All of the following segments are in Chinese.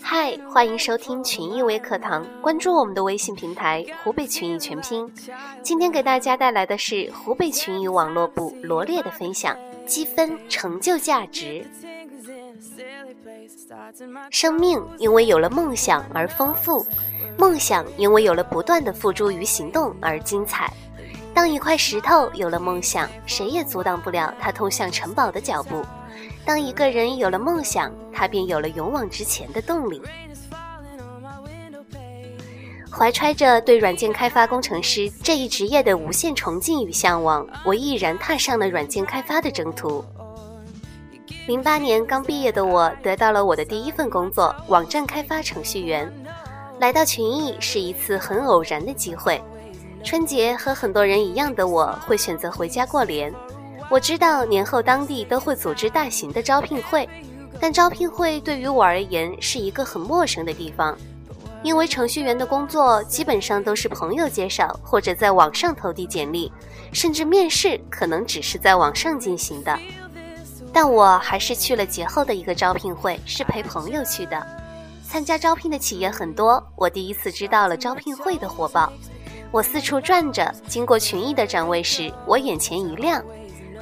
嗨，欢迎收听群艺微课堂，关注我们的微信平台“湖北群艺全拼”。今天给大家带来的是湖北群艺网络部罗列的分享：积分成就价值。生命因为有了梦想而丰富，梦想因为有了不断的付诸于行动而精彩。当一块石头有了梦想，谁也阻挡不了它通向城堡的脚步。当一个人有了梦想，他便有了勇往直前的动力。怀揣着对软件开发工程师这一职业的无限崇敬与向往，我毅然踏上了软件开发的征途。零八年刚毕业的我，得到了我的第一份工作——网站开发程序员。来到群艺是一次很偶然的机会。春节和很多人一样的我，会选择回家过年。我知道年后当地都会组织大型的招聘会，但招聘会对于我而言是一个很陌生的地方，因为程序员的工作基本上都是朋友介绍或者在网上投递简历，甚至面试可能只是在网上进行的。但我还是去了节后的一个招聘会，是陪朋友去的。参加招聘的企业很多，我第一次知道了招聘会的火爆。我四处转着，经过群艺的展位时，我眼前一亮。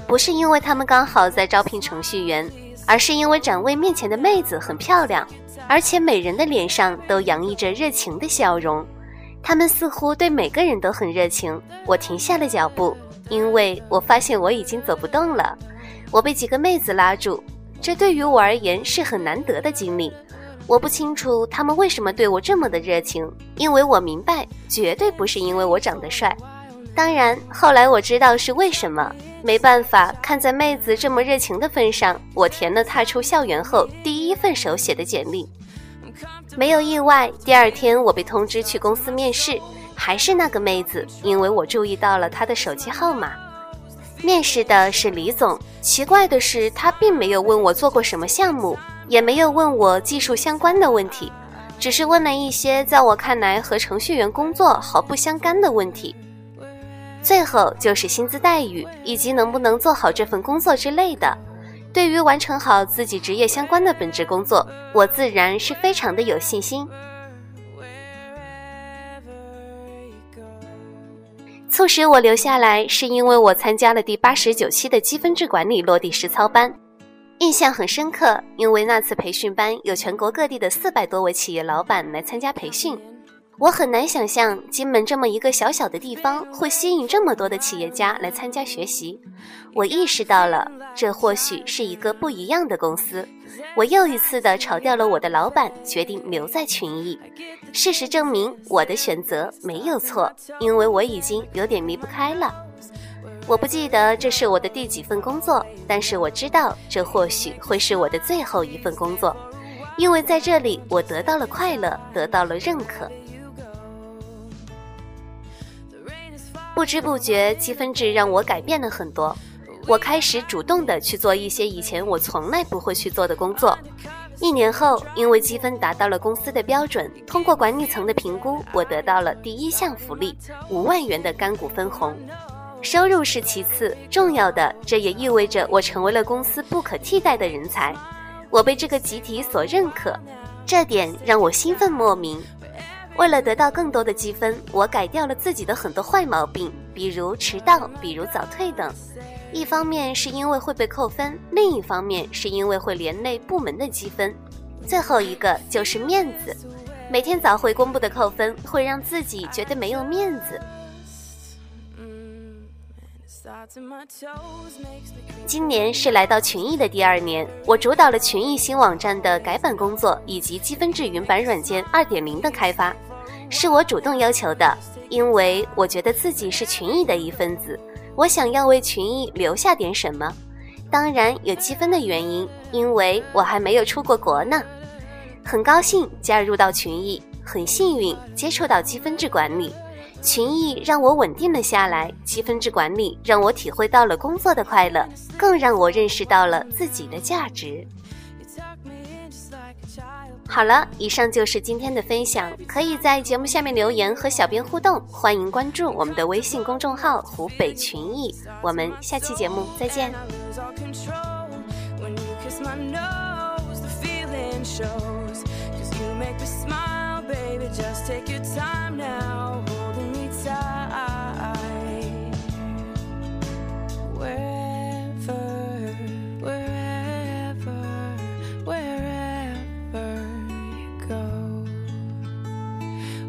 不是因为他们刚好在招聘程序员，而是因为展位面前的妹子很漂亮，而且每人的脸上都洋溢着热情的笑容。他们似乎对每个人都很热情。我停下了脚步，因为我发现我已经走不动了。我被几个妹子拉住，这对于我而言是很难得的经历。我不清楚他们为什么对我这么的热情，因为我明白，绝对不是因为我长得帅。当然，后来我知道是为什么。没办法，看在妹子这么热情的份上，我填了踏出校园后第一份手写的简历。没有意外，第二天我被通知去公司面试，还是那个妹子，因为我注意到了她的手机号码。面试的是李总，奇怪的是，他并没有问我做过什么项目，也没有问我技术相关的问题，只是问了一些在我看来和程序员工作毫不相干的问题。最后就是薪资待遇以及能不能做好这份工作之类的。对于完成好自己职业相关的本职工作，我自然是非常的有信心。促使我留下来，是因为我参加了第八十九期的积分制管理落地实操班，印象很深刻。因为那次培训班有全国各地的四百多位企业老板来参加培训。我很难想象金门这么一个小小的地方会吸引这么多的企业家来参加学习。我意识到了，这或许是一个不一样的公司。我又一次的炒掉了我的老板，决定留在群益。事实证明，我的选择没有错，因为我已经有点离不开了。我不记得这是我的第几份工作，但是我知道这或许会是我的最后一份工作，因为在这里我得到了快乐，得到了认可。不知不觉，积分制让我改变了很多。我开始主动的去做一些以前我从来不会去做的工作。一年后，因为积分达到了公司的标准，通过管理层的评估，我得到了第一项福利——五万元的干股分红。收入是其次，重要的，这也意味着我成为了公司不可替代的人才。我被这个集体所认可，这点让我兴奋莫名。为了得到更多的积分，我改掉了自己的很多坏毛病，比如迟到，比如早退等。一方面是因为会被扣分，另一方面是因为会连累部门的积分。最后一个就是面子，每天早会公布的扣分会让自己觉得没有面子。今年是来到群益的第二年，我主导了群益新网站的改版工作以及积分制云版软件二点零的开发。是我主动要求的，因为我觉得自己是群益的一份子，我想要为群益留下点什么。当然有积分的原因，因为我还没有出过国呢。很高兴加入到群益，很幸运接触到积分制管理。群益让我稳定了下来，积分制管理让我体会到了工作的快乐，更让我认识到了自己的价值。好了，以上就是今天的分享，可以在节目下面留言和小编互动，欢迎关注我们的微信公众号“湖北群艺”，我们下期节目再见。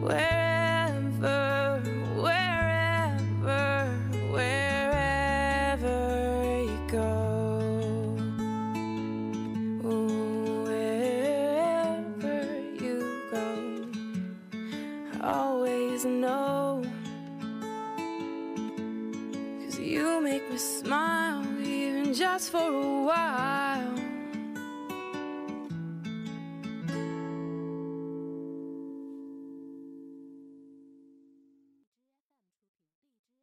wherever, wherever, wherever you go. Wherever you go, always know. Cause you make me smile, even just for a while.